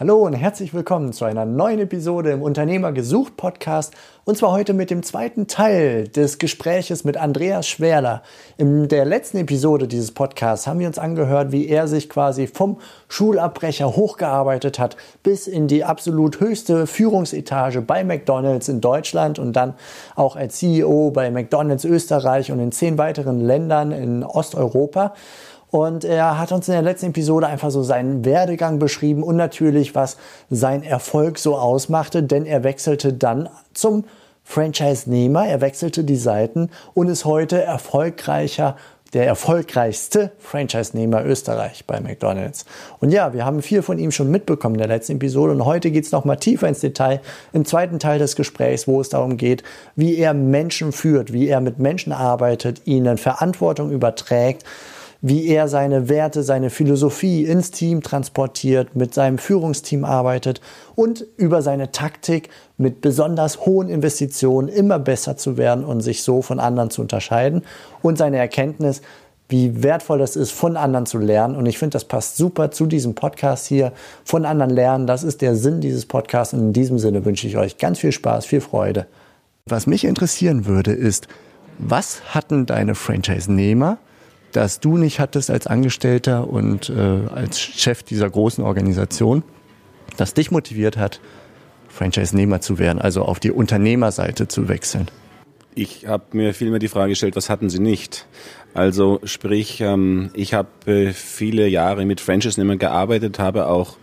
Hallo und herzlich willkommen zu einer neuen Episode im Unternehmer gesucht Podcast und zwar heute mit dem zweiten Teil des Gespräches mit Andreas Schwerler. In der letzten Episode dieses Podcasts haben wir uns angehört, wie er sich quasi vom Schulabbrecher hochgearbeitet hat bis in die absolut höchste Führungsetage bei McDonald's in Deutschland und dann auch als CEO bei McDonald's Österreich und in zehn weiteren Ländern in Osteuropa. Und er hat uns in der letzten Episode einfach so seinen Werdegang beschrieben und natürlich, was sein Erfolg so ausmachte, denn er wechselte dann zum Franchise-Nehmer, er wechselte die Seiten und ist heute erfolgreicher der erfolgreichste Franchise-Nehmer Österreich bei McDonald's. Und ja, wir haben viel von ihm schon mitbekommen in der letzten Episode. Und heute geht es nochmal tiefer ins Detail im zweiten Teil des Gesprächs, wo es darum geht, wie er Menschen führt, wie er mit Menschen arbeitet, ihnen Verantwortung überträgt wie er seine Werte, seine Philosophie ins Team transportiert, mit seinem Führungsteam arbeitet und über seine Taktik mit besonders hohen Investitionen immer besser zu werden und sich so von anderen zu unterscheiden und seine Erkenntnis, wie wertvoll das ist, von anderen zu lernen. Und ich finde, das passt super zu diesem Podcast hier. Von anderen lernen, das ist der Sinn dieses Podcasts. Und in diesem Sinne wünsche ich euch ganz viel Spaß, viel Freude. Was mich interessieren würde, ist, was hatten deine Franchise-Nehmer das du nicht hattest als Angestellter und äh, als Chef dieser großen Organisation, das dich motiviert hat, Franchise-Nehmer zu werden, also auf die Unternehmerseite zu wechseln? Ich habe mir vielmehr die Frage gestellt, was hatten sie nicht? Also sprich, ähm, ich habe äh, viele Jahre mit Franchise-Nehmern gearbeitet, habe auch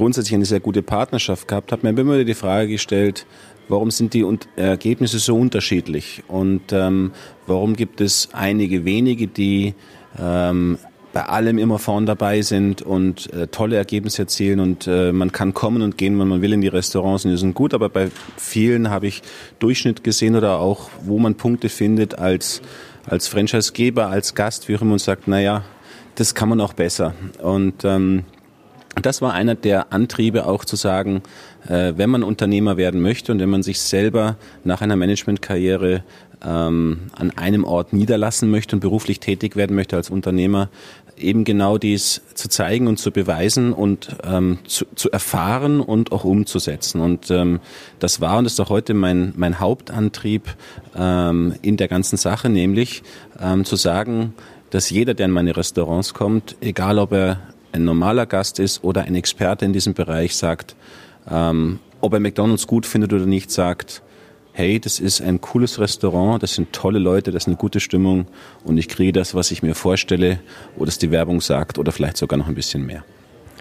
grundsätzlich eine sehr gute Partnerschaft gehabt, habe mir immer die Frage gestellt, warum sind die Ergebnisse so unterschiedlich? Und ähm, warum gibt es einige wenige, die ähm, bei allem immer vorn dabei sind und äh, tolle Ergebnisse erzielen und äh, man kann kommen und gehen, wenn man will in die Restaurants und die sind gut, aber bei vielen habe ich Durchschnitt gesehen oder auch, wo man Punkte findet als, als Franchisegeber, als Gast, wie auch immer und sagt, naja, das kann man auch besser. Und ähm, das war einer der Antriebe auch zu sagen, äh, wenn man Unternehmer werden möchte und wenn man sich selber nach einer Managementkarriere ähm, an einem Ort niederlassen möchte und beruflich tätig werden möchte als Unternehmer, eben genau dies zu zeigen und zu beweisen und ähm, zu, zu erfahren und auch umzusetzen. Und ähm, das war und ist auch heute mein, mein Hauptantrieb ähm, in der ganzen Sache, nämlich ähm, zu sagen, dass jeder, der in meine Restaurants kommt, egal ob er ein normaler Gast ist oder ein Experte in diesem Bereich sagt, ähm, ob er McDonald's gut findet oder nicht, sagt, hey, das ist ein cooles Restaurant, das sind tolle Leute, das ist eine gute Stimmung und ich kriege das, was ich mir vorstelle oder es die Werbung sagt oder vielleicht sogar noch ein bisschen mehr.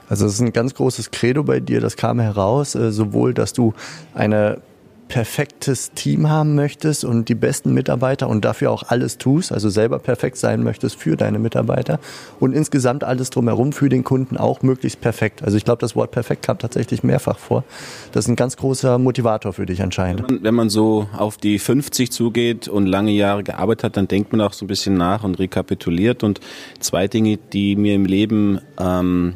Also es ist ein ganz großes Credo bei dir, das kam heraus, äh, sowohl, dass du eine perfektes Team haben möchtest und die besten Mitarbeiter und dafür auch alles tust, also selber perfekt sein möchtest für deine Mitarbeiter und insgesamt alles drumherum für den Kunden auch möglichst perfekt. Also ich glaube, das Wort perfekt kam tatsächlich mehrfach vor. Das ist ein ganz großer Motivator für dich anscheinend. Wenn man, wenn man so auf die 50 zugeht und lange Jahre gearbeitet hat, dann denkt man auch so ein bisschen nach und rekapituliert und zwei Dinge, die mir im Leben ähm,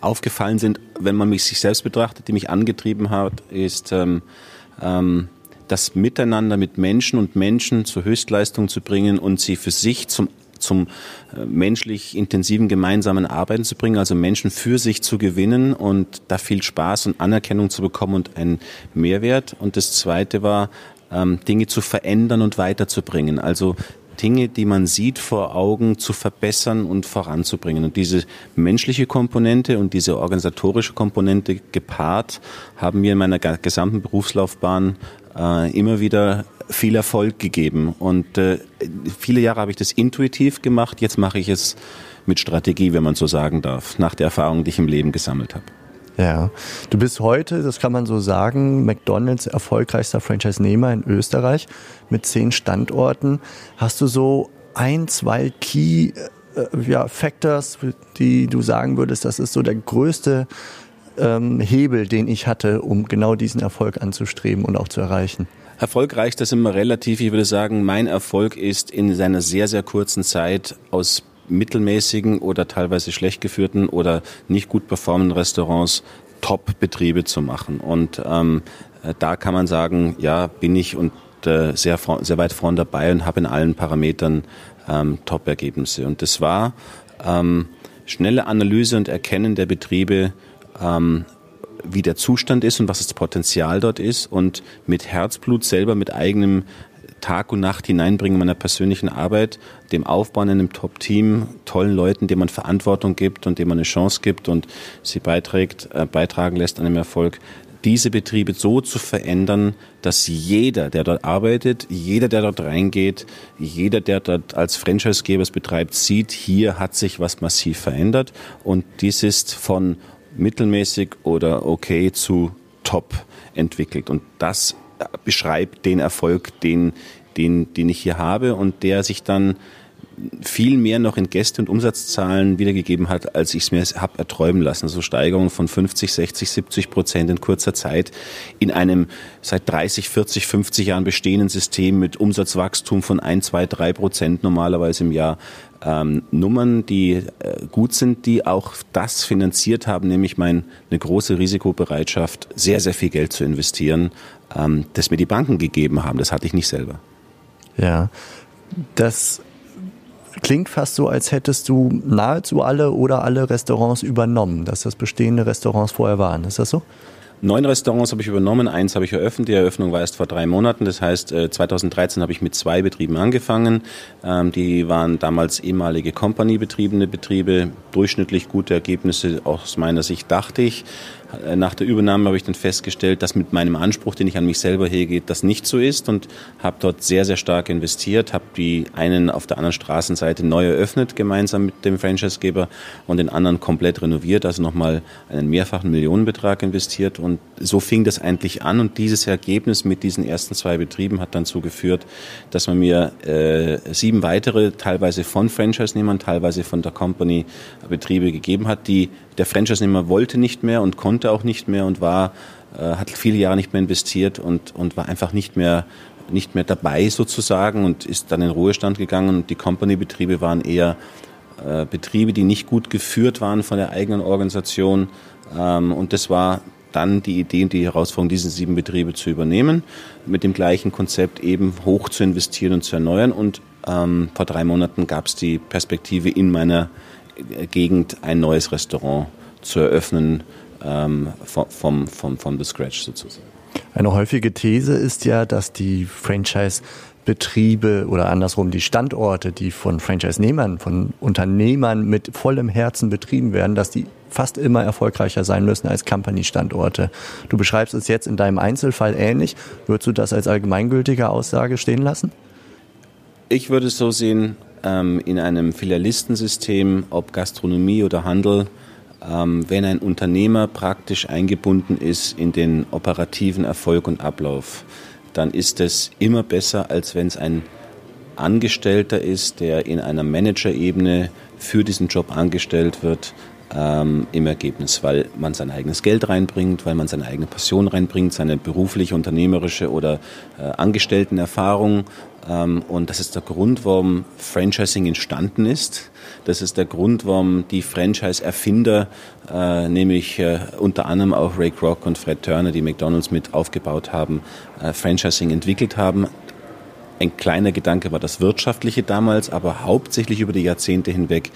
aufgefallen sind, wenn man mich sich selbst betrachtet, die mich angetrieben hat, ist ähm, ähm, das Miteinander mit Menschen und Menschen zur Höchstleistung zu bringen und sie für sich zum zum äh, menschlich intensiven gemeinsamen Arbeiten zu bringen, also Menschen für sich zu gewinnen und da viel Spaß und Anerkennung zu bekommen und einen Mehrwert. Und das Zweite war, ähm, Dinge zu verändern und weiterzubringen. Also Dinge, die man sieht vor Augen, zu verbessern und voranzubringen. Und diese menschliche Komponente und diese organisatorische Komponente gepaart haben mir in meiner gesamten Berufslaufbahn äh, immer wieder viel Erfolg gegeben. Und äh, viele Jahre habe ich das intuitiv gemacht, jetzt mache ich es mit Strategie, wenn man so sagen darf, nach der Erfahrung, die ich im Leben gesammelt habe. Ja, du bist heute, das kann man so sagen, McDonald's erfolgreichster Franchise-Nehmer in Österreich mit zehn Standorten. Hast du so ein, zwei Key äh, ja, Factors, die du sagen würdest, das ist so der größte ähm, Hebel, den ich hatte, um genau diesen Erfolg anzustreben und auch zu erreichen? Erfolgreich, das immer relativ. Ich würde sagen, mein Erfolg ist in seiner sehr, sehr kurzen Zeit aus mittelmäßigen oder teilweise schlecht geführten oder nicht gut performenden Restaurants Top-Betriebe zu machen. Und ähm, äh, da kann man sagen, ja, bin ich und äh, sehr, sehr weit vorn dabei und habe in allen Parametern ähm, Top-Ergebnisse. Und das war ähm, schnelle Analyse und Erkennen der Betriebe, ähm, wie der Zustand ist und was das Potenzial dort ist und mit Herzblut selber, mit eigenem Tag und Nacht hineinbringen meiner persönlichen Arbeit, dem Aufbauen in einem Top-Team, tollen Leuten, denen man Verantwortung gibt und denen man eine Chance gibt und sie beiträgt, äh, beitragen lässt an dem Erfolg, diese Betriebe so zu verändern, dass jeder, der dort arbeitet, jeder, der dort reingeht, jeder, der dort als Franchisegeber es betreibt, sieht, hier hat sich was massiv verändert und dies ist von mittelmäßig oder okay zu top entwickelt. Und das beschreibt den Erfolg, den, den, den ich hier habe und der sich dann viel mehr noch in Gäste- und Umsatzzahlen wiedergegeben hat, als ich es mir habe erträumen lassen. Also Steigerungen von 50, 60, 70 Prozent in kurzer Zeit in einem seit 30, 40, 50 Jahren bestehenden System mit Umsatzwachstum von 1, 2, 3 Prozent normalerweise im Jahr. Ähm, Nummern, die äh, gut sind, die auch das finanziert haben, nämlich meine große Risikobereitschaft, sehr, sehr viel Geld zu investieren, ähm, das mir die Banken gegeben haben. Das hatte ich nicht selber. Ja, das klingt fast so, als hättest du nahezu alle oder alle Restaurants übernommen, dass das bestehende Restaurants vorher waren. Ist das so? Neun Restaurants habe ich übernommen, eins habe ich eröffnet. Die Eröffnung war erst vor drei Monaten. Das heißt, 2013 äh, habe ich mit zwei Betrieben angefangen. Ähm, die waren damals ehemalige Company-betriebene Betriebe, durchschnittlich gute Ergebnisse aus meiner Sicht, dachte ich. Äh, nach der Übernahme habe ich dann festgestellt, dass mit meinem Anspruch, den ich an mich selber hege, das nicht so ist und habe dort sehr, sehr stark investiert, habe die einen auf der anderen Straßenseite neu eröffnet, gemeinsam mit dem Franchisegeber und den anderen komplett renoviert, also nochmal einen mehrfachen Millionenbetrag investiert und so fing das eigentlich an und dieses Ergebnis mit diesen ersten zwei Betrieben hat dann zugeführt, dass man mir äh, sieben weitere, teilweise von Franchise-Nehmern, teilweise von der Company Betriebe gegeben hat, die der Franchise-Nehmer wollte nicht mehr und konnte auch nicht mehr und war, äh, hat viele Jahre nicht mehr investiert und, und war einfach nicht mehr, nicht mehr dabei sozusagen und ist dann in Ruhestand gegangen. Und die Company-Betriebe waren eher äh, Betriebe, die nicht gut geführt waren von der eigenen Organisation. Ähm, und das war dann die Idee und die Herausforderung, diese sieben Betriebe zu übernehmen, mit dem gleichen Konzept eben hoch zu investieren und zu erneuern. Und ähm, vor drei Monaten gab es die Perspektive in meiner Gegend ein neues Restaurant zu eröffnen ähm, vom, vom, vom, vom The Scratch sozusagen. Eine häufige These ist ja, dass die Franchise-Betriebe oder andersrum die Standorte, die von Franchise-Nehmern, von Unternehmern mit vollem Herzen betrieben werden, dass die fast immer erfolgreicher sein müssen als Company-Standorte. Du beschreibst es jetzt in deinem Einzelfall ähnlich. Würdest du das als allgemeingültige Aussage stehen lassen? Ich würde es so sehen, ähm, in einem Filialistensystem, ob Gastronomie oder Handel, ähm, wenn ein Unternehmer praktisch eingebunden ist in den operativen Erfolg und Ablauf, dann ist es immer besser, als wenn es ein Angestellter ist, der in einer Managerebene für diesen Job angestellt wird, ähm, im Ergebnis, weil man sein eigenes Geld reinbringt, weil man seine eigene Passion reinbringt, seine berufliche, unternehmerische oder äh, Angestelltenerfahrung. Ähm, und das ist der Grund, warum Franchising entstanden ist. Das ist der Grund, warum die Franchise-Erfinder, äh, nämlich äh, unter anderem auch Ray Kroc und Fred Turner, die McDonald's mit aufgebaut haben, äh, Franchising entwickelt haben. Ein kleiner Gedanke war das Wirtschaftliche damals, aber hauptsächlich über die Jahrzehnte hinweg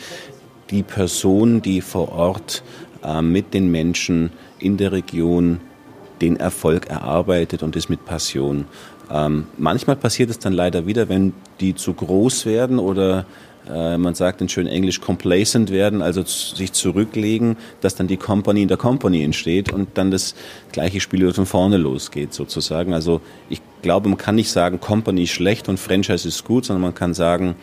die Person, die vor Ort äh, mit den Menschen in der Region den Erfolg erarbeitet und ist mit Passion. Ähm, manchmal passiert es dann leider wieder, wenn die zu groß werden oder äh, man sagt in schön Englisch complacent werden, also sich zurücklegen, dass dann die Company in der Company entsteht und dann das gleiche Spiel wieder von vorne losgeht sozusagen. Also ich glaube, man kann nicht sagen, Company ist schlecht und Franchise ist gut, sondern man kann sagen,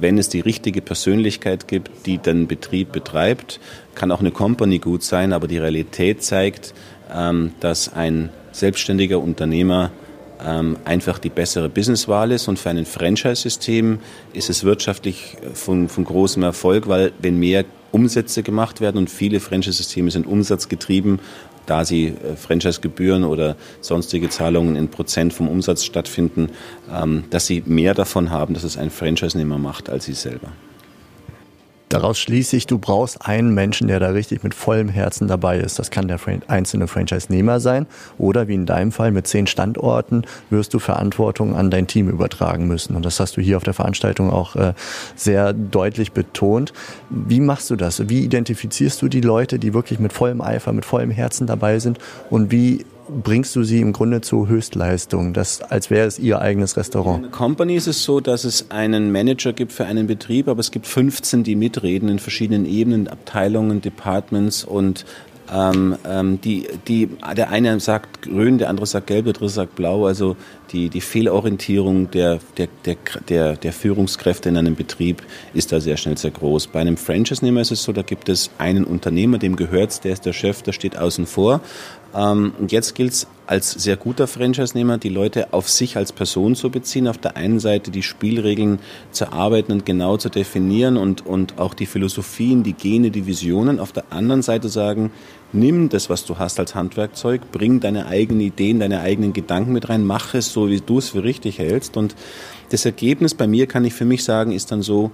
wenn es die richtige Persönlichkeit gibt, die den Betrieb betreibt, kann auch eine Company gut sein, aber die Realität zeigt, ähm, dass ein selbstständiger Unternehmer einfach die bessere Businesswahl ist. Und für ein Franchise-System ist es wirtschaftlich von, von großem Erfolg, weil wenn mehr Umsätze gemacht werden und viele Franchise-Systeme sind umsatzgetrieben da sie äh, Franchise-Gebühren oder sonstige Zahlungen in Prozent vom Umsatz stattfinden, ähm, dass sie mehr davon haben, dass es ein Franchise-Nehmer macht, als sie selber. Daraus schließe ich, du brauchst einen Menschen, der da richtig mit vollem Herzen dabei ist. Das kann der einzelne Franchise-Nehmer sein oder wie in deinem Fall mit zehn Standorten wirst du Verantwortung an dein Team übertragen müssen. Und das hast du hier auf der Veranstaltung auch äh, sehr deutlich betont. Wie machst du das? Wie identifizierst du die Leute, die wirklich mit vollem Eifer, mit vollem Herzen dabei sind? Und wie bringst du sie im Grunde zu Höchstleistung, das, als wäre es ihr eigenes Restaurant. In der Company ist es so, dass es einen Manager gibt für einen Betrieb, aber es gibt 15, die mitreden in verschiedenen Ebenen, Abteilungen, Departments und ähm, ähm, die, die, der eine sagt grün, der andere sagt gelb, der dritte sagt blau. Also die, die Fehlorientierung der, der, der, der, der Führungskräfte in einem Betrieb ist da sehr schnell sehr groß. Bei einem Franchise-Nehmer ist es so, da gibt es einen Unternehmer, dem gehört der ist der Chef, der steht außen vor. Ähm, und jetzt gilt es als sehr guter Franchise-Nehmer, die Leute auf sich als Person zu beziehen. Auf der einen Seite die Spielregeln zu erarbeiten und genau zu definieren und, und auch die Philosophien, die Gene, die Visionen. Auf der anderen Seite sagen, nimm das, was du hast als Handwerkzeug, bring deine eigenen Ideen, deine eigenen Gedanken mit rein, mach es so, wie du es für richtig hältst. Und das Ergebnis bei mir, kann ich für mich sagen, ist dann so,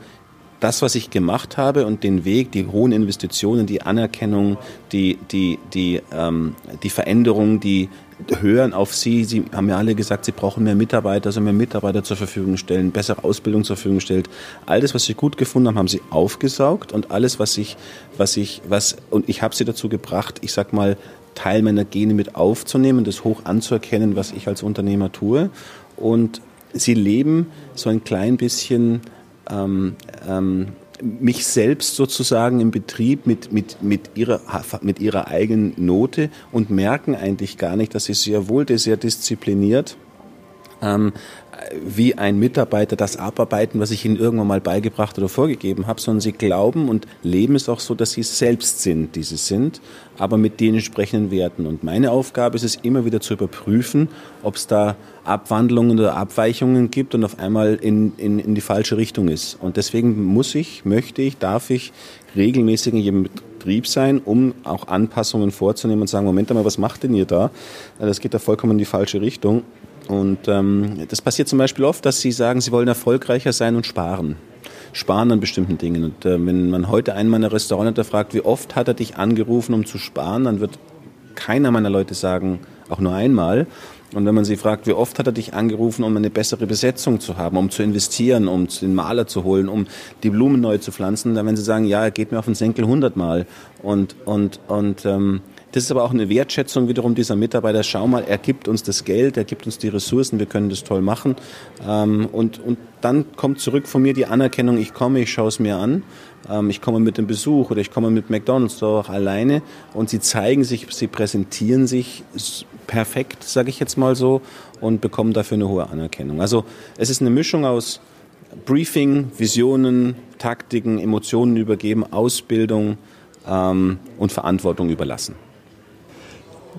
das, was ich gemacht habe und den Weg, die hohen Investitionen, die Anerkennung, die, die, die, ähm, die Veränderung, die hören auf Sie. Sie haben ja alle gesagt, Sie brauchen mehr Mitarbeiter, also mehr Mitarbeiter zur Verfügung stellen, bessere Ausbildung zur Verfügung stellt. Alles, was Sie gut gefunden haben, haben Sie aufgesaugt und alles, was ich, was ich, was, und ich habe Sie dazu gebracht, ich sag mal, Teil meiner Gene mit aufzunehmen, das hoch anzuerkennen, was ich als Unternehmer tue. Und Sie leben so ein klein bisschen ähm, ähm, mich selbst sozusagen im Betrieb mit, mit, mit, ihrer, mit ihrer eigenen Note und merken eigentlich gar nicht, dass sie sehr wohl sehr diszipliniert ähm, wie ein Mitarbeiter das abarbeiten, was ich ihnen irgendwann mal beigebracht oder vorgegeben habe, sondern sie glauben und leben es auch so, dass sie selbst sind, die sie sind, aber mit den entsprechenden Werten. Und meine Aufgabe ist es immer wieder zu überprüfen, ob es da Abwandlungen oder Abweichungen gibt und auf einmal in, in, in die falsche Richtung ist. Und deswegen muss ich, möchte ich, darf ich regelmäßig in jedem Betrieb sein, um auch Anpassungen vorzunehmen und sagen, Moment einmal, was macht denn ihr da? Das geht da vollkommen in die falsche Richtung. Und ähm, das passiert zum Beispiel oft, dass sie sagen, sie wollen erfolgreicher sein und sparen. Sparen an bestimmten Dingen. Und äh, wenn man heute einen meiner Restaurante fragt, wie oft hat er dich angerufen, um zu sparen, dann wird keiner meiner Leute sagen, auch nur einmal. Und wenn man sie fragt, wie oft hat er dich angerufen, um eine bessere Besetzung zu haben, um zu investieren, um den Maler zu holen, um die Blumen neu zu pflanzen, dann werden sie sagen, ja, er geht mir auf den Senkel hundertmal. Und, und, und ähm, das ist aber auch eine Wertschätzung wiederum dieser Mitarbeiter. Schau mal, er gibt uns das Geld, er gibt uns die Ressourcen, wir können das toll machen. Ähm, und, und dann kommt zurück von mir die Anerkennung, ich komme, ich schaue es mir an. Ähm, ich komme mit dem Besuch oder ich komme mit McDonalds auch alleine und sie zeigen sich, sie präsentieren sich perfekt, sage ich jetzt mal so, und bekommen dafür eine hohe Anerkennung. Also es ist eine Mischung aus Briefing, Visionen, Taktiken, Emotionen übergeben, Ausbildung ähm, und Verantwortung überlassen.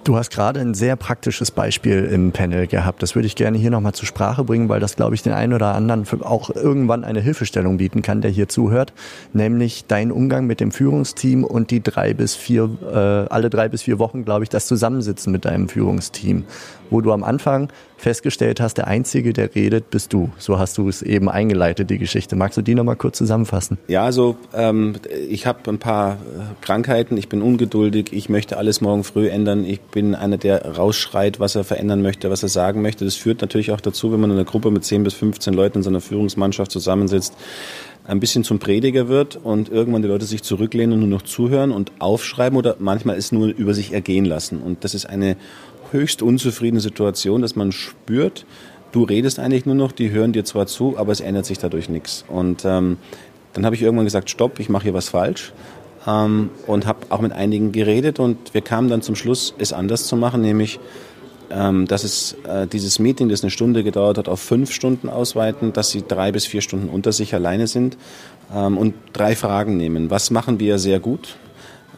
Du hast gerade ein sehr praktisches Beispiel im Panel gehabt. Das würde ich gerne hier nochmal zur Sprache bringen, weil das, glaube ich, den einen oder anderen auch irgendwann eine Hilfestellung bieten kann, der hier zuhört. Nämlich dein Umgang mit dem Führungsteam und die drei bis vier, äh, alle drei bis vier Wochen, glaube ich, das Zusammensitzen mit deinem Führungsteam. Wo du am Anfang festgestellt hast, der Einzige, der redet, bist du. So hast du es eben eingeleitet, die Geschichte. Magst du die nochmal kurz zusammenfassen? Ja, also ähm, ich habe ein paar äh, Krankheiten, ich bin ungeduldig, ich möchte alles morgen früh ändern, ich bin einer, der rausschreit, was er verändern möchte, was er sagen möchte. Das führt natürlich auch dazu, wenn man in einer Gruppe mit 10 bis 15 Leuten in seiner Führungsmannschaft zusammensitzt, ein bisschen zum Prediger wird und irgendwann die Leute sich zurücklehnen und nur noch zuhören und aufschreiben oder manchmal es nur über sich ergehen lassen. Und das ist eine höchst unzufriedene Situation, dass man spürt, du redest eigentlich nur noch, die hören dir zwar zu, aber es ändert sich dadurch nichts. Und ähm, dann habe ich irgendwann gesagt, stopp, ich mache hier was falsch. Ähm, und habe auch mit einigen geredet und wir kamen dann zum Schluss, es anders zu machen, nämlich ähm, dass es äh, dieses Meeting, das eine Stunde gedauert hat, auf fünf Stunden ausweiten, dass sie drei bis vier Stunden unter sich alleine sind ähm, und drei Fragen nehmen. Was machen wir sehr gut?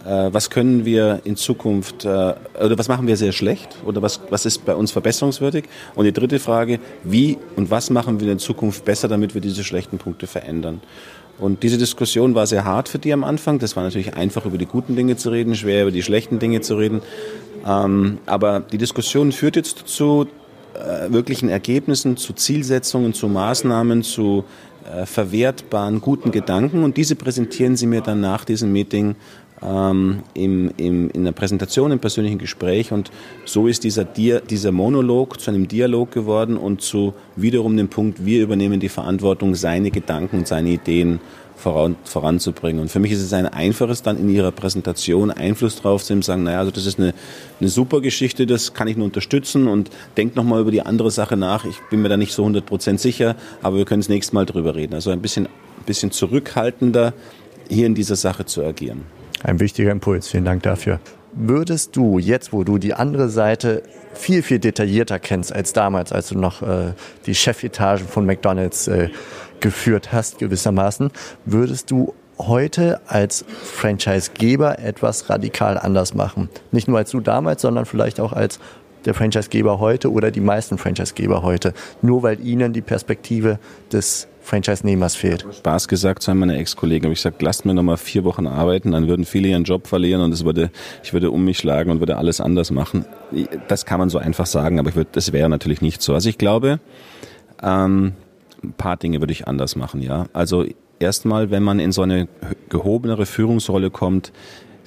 Äh, was können wir in Zukunft, äh, oder was machen wir sehr schlecht oder was, was ist bei uns verbesserungswürdig? Und die dritte Frage, wie und was machen wir in Zukunft besser, damit wir diese schlechten Punkte verändern? Und diese Diskussion war sehr hart für die am Anfang. Das war natürlich einfach, über die guten Dinge zu reden, schwer über die schlechten Dinge zu reden. Ähm, aber die Diskussion führt jetzt zu äh, wirklichen Ergebnissen, zu Zielsetzungen, zu Maßnahmen, zu äh, verwertbaren, guten Gedanken und diese präsentieren Sie mir dann nach diesem Meeting ähm, im, im, in der Präsentation, im persönlichen Gespräch. Und so ist dieser, Dia dieser Monolog zu einem Dialog geworden und zu wiederum dem Punkt, wir übernehmen die Verantwortung, seine Gedanken und seine Ideen voran, voranzubringen. Und für mich ist es ein einfaches, dann in Ihrer Präsentation Einfluss drauf zu nehmen, sagen, naja, also das ist eine, eine super Geschichte, das kann ich nur unterstützen und denkt nochmal über die andere Sache nach. Ich bin mir da nicht so 100% sicher, aber wir können das nächste Mal drüber reden. Also ein bisschen, bisschen zurückhaltender hier in dieser Sache zu agieren. Ein wichtiger Impuls. Vielen Dank dafür. Würdest du jetzt, wo du die andere Seite viel, viel detaillierter kennst als damals, als du noch äh, die Chefetage von McDonald's äh, geführt hast, gewissermaßen, würdest du heute als Franchisegeber etwas radikal anders machen? Nicht nur als du damals, sondern vielleicht auch als der Franchisegeber heute oder die meisten Franchisegeber heute, nur weil ihnen die Perspektive des Franchise-Nehmers fehlt. Spaß gesagt zu einem meiner Ex-Kollegen, habe ich gesagt, lasst mir noch mal vier Wochen arbeiten, dann würden viele ihren Job verlieren und es würde, ich würde um mich schlagen und würde alles anders machen. Das kann man so einfach sagen, aber ich würde, das wäre natürlich nicht so. Also ich glaube, ähm, ein paar Dinge würde ich anders machen, ja. Also erstmal, wenn man in so eine gehobenere Führungsrolle kommt,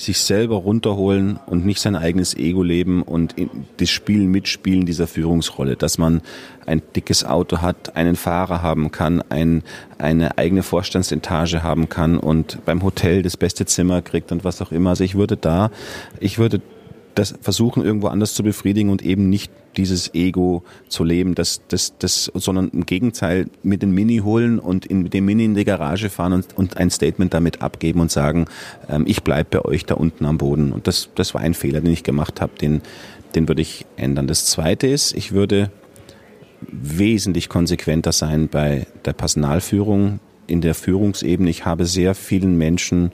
sich selber runterholen und nicht sein eigenes Ego leben und das Spiel mitspielen dieser Führungsrolle, dass man ein dickes Auto hat, einen Fahrer haben kann, ein, eine eigene Vorstandsetage haben kann und beim Hotel das beste Zimmer kriegt und was auch immer. Also ich würde da, ich würde versuchen irgendwo anders zu befriedigen und eben nicht dieses Ego zu leben, das, das, das, sondern im Gegenteil mit dem Mini holen und in, mit dem Mini in die Garage fahren und, und ein Statement damit abgeben und sagen, ähm, ich bleib bei euch da unten am Boden. Und das, das war ein Fehler, den ich gemacht habe, den, den würde ich ändern. Das Zweite ist, ich würde wesentlich konsequenter sein bei der Personalführung, in der Führungsebene. Ich habe sehr vielen Menschen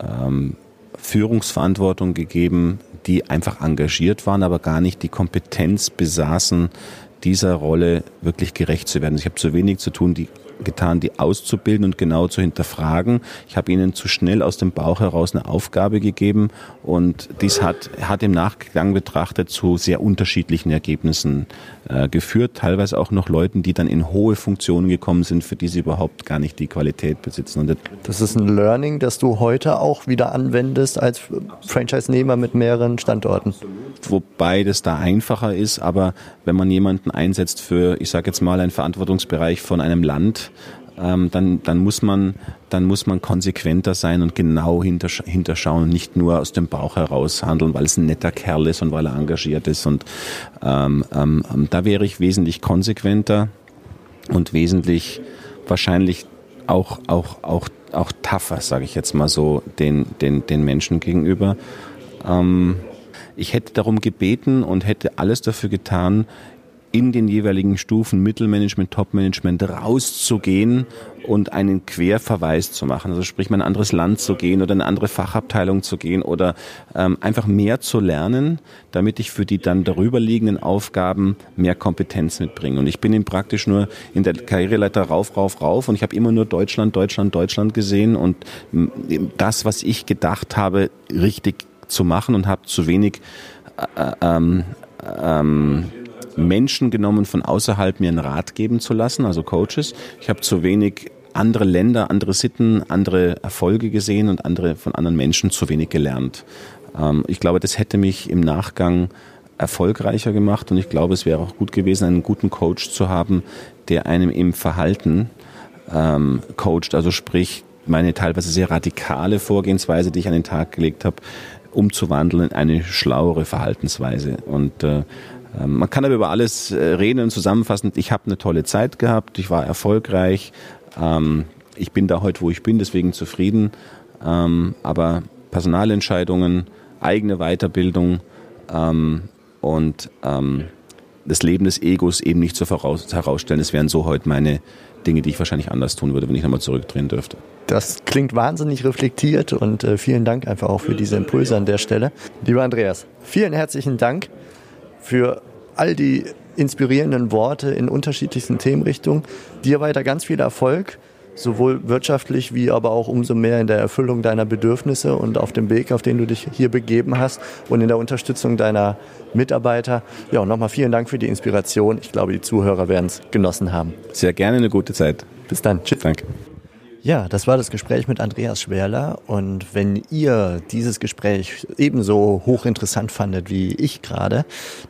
ähm, Führungsverantwortung gegeben, die einfach engagiert waren, aber gar nicht die Kompetenz besaßen, dieser Rolle wirklich gerecht zu werden. Ich habe zu wenig zu tun, die getan, die auszubilden und genau zu hinterfragen. Ich habe ihnen zu schnell aus dem Bauch heraus eine Aufgabe gegeben und dies hat, hat im Nachgang betrachtet zu sehr unterschiedlichen Ergebnissen äh, geführt. Teilweise auch noch Leuten, die dann in hohe Funktionen gekommen sind, für die sie überhaupt gar nicht die Qualität besitzen. Und das ist ein Learning, das du heute auch wieder anwendest als Franchise-Nehmer mit mehreren Standorten. Wobei das da einfacher ist, aber wenn man jemanden einsetzt für, ich sage jetzt mal, einen Verantwortungsbereich von einem Land, ähm, dann, dann, muss man, dann muss man konsequenter sein und genau hintersch hinterschauen und nicht nur aus dem Bauch heraus handeln, weil es ein netter Kerl ist und weil er engagiert ist. Und ähm, ähm, ähm, da wäre ich wesentlich konsequenter und wesentlich wahrscheinlich auch, auch, auch, auch tougher, sage ich jetzt mal so, den, den, den Menschen gegenüber. Ähm, ich hätte darum gebeten und hätte alles dafür getan, in den jeweiligen Stufen Mittelmanagement, Topmanagement rauszugehen und einen Querverweis zu machen. Also sprich, mal ein anderes Land zu gehen oder eine andere Fachabteilung zu gehen oder ähm, einfach mehr zu lernen, damit ich für die dann darüber liegenden Aufgaben mehr Kompetenz mitbringe. Und ich bin eben praktisch nur in der Karriereleiter rauf, rauf, rauf und ich habe immer nur Deutschland, Deutschland, Deutschland gesehen und das, was ich gedacht habe, richtig zu machen und habe zu wenig äh, ähm, ähm, Menschen genommen von außerhalb mir einen Rat geben zu lassen, also Coaches. Ich habe zu wenig andere Länder, andere Sitten, andere Erfolge gesehen und andere von anderen Menschen zu wenig gelernt. Ähm, ich glaube, das hätte mich im Nachgang erfolgreicher gemacht und ich glaube, es wäre auch gut gewesen, einen guten Coach zu haben, der einem im Verhalten ähm, coacht, also sprich meine teilweise sehr radikale Vorgehensweise, die ich an den Tag gelegt habe, umzuwandeln in eine schlauere Verhaltensweise. Und äh, man kann aber über alles äh, reden und zusammenfassen. Ich habe eine tolle Zeit gehabt, ich war erfolgreich, ähm, ich bin da heute, wo ich bin, deswegen zufrieden. Ähm, aber Personalentscheidungen, eigene Weiterbildung und das Leben des Egos eben nicht zu herausstellen, das wären so heute meine Dinge, die ich wahrscheinlich anders tun würde, wenn ich nochmal zurückdrehen dürfte. Das klingt wahnsinnig reflektiert und äh, vielen Dank einfach auch für diese Impulse an der Stelle. Lieber Andreas, vielen herzlichen Dank für all die inspirierenden Worte in unterschiedlichsten Themenrichtungen. Dir weiter ganz viel Erfolg sowohl wirtschaftlich wie aber auch umso mehr in der Erfüllung deiner Bedürfnisse und auf dem Weg, auf den du dich hier begeben hast und in der Unterstützung deiner Mitarbeiter. Ja, und nochmal vielen Dank für die Inspiration. Ich glaube, die Zuhörer werden es genossen haben. Sehr gerne eine gute Zeit. Bis dann. Tschüss. Danke. Ja, das war das Gespräch mit Andreas Schwerler. Und wenn ihr dieses Gespräch ebenso hochinteressant fandet wie ich gerade,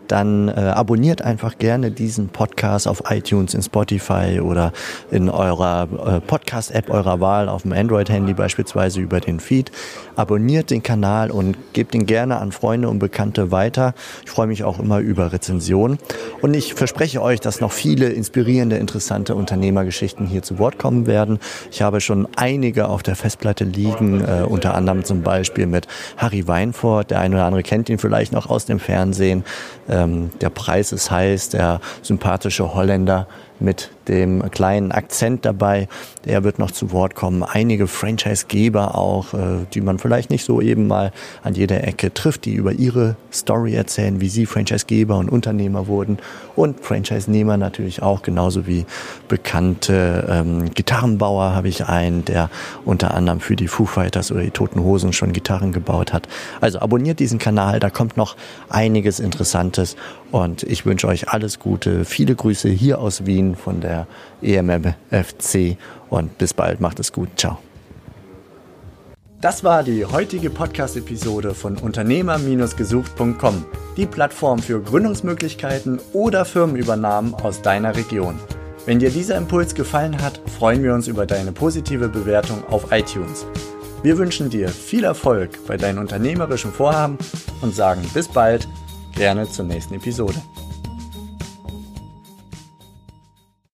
dann äh, abonniert einfach gerne diesen Podcast auf iTunes, in Spotify oder in eurer äh, Podcast-App eurer Wahl, auf dem Android-Handy beispielsweise über den Feed. Abonniert den Kanal und gebt ihn gerne an Freunde und Bekannte weiter. Ich freue mich auch immer über Rezensionen. Und ich verspreche euch, dass noch viele inspirierende, interessante Unternehmergeschichten hier zu Wort kommen werden. Ich habe schon einige auf der Festplatte liegen, äh, unter anderem zum Beispiel mit Harry Weinfurt. Der eine oder andere kennt ihn vielleicht noch aus dem Fernsehen. Ähm, der Preis ist heiß, der sympathische Holländer mit dem kleinen Akzent dabei. Der wird noch zu Wort kommen. Einige Franchise-Geber auch, äh, die man vielleicht nicht so eben mal an jeder Ecke trifft, die über ihre Story erzählen, wie sie Franchise-Geber und Unternehmer wurden. Und Franchise-Nehmer natürlich auch, genauso wie bekannte ähm, Gitarrenbauer habe ich einen, der unter anderem für die Foo Fighters oder die Toten Hosen schon Gitarren gebaut hat. Also abonniert diesen Kanal, da kommt noch einiges Interessantes und ich wünsche euch alles Gute. Viele Grüße hier aus Wien von der EMMFC und bis bald, macht es gut, ciao. Das war die heutige Podcast-Episode von Unternehmer-gesucht.com, die Plattform für Gründungsmöglichkeiten oder Firmenübernahmen aus deiner Region. Wenn dir dieser Impuls gefallen hat, freuen wir uns über deine positive Bewertung auf iTunes. Wir wünschen dir viel Erfolg bei deinen unternehmerischen Vorhaben und sagen bis bald, gerne zur nächsten Episode.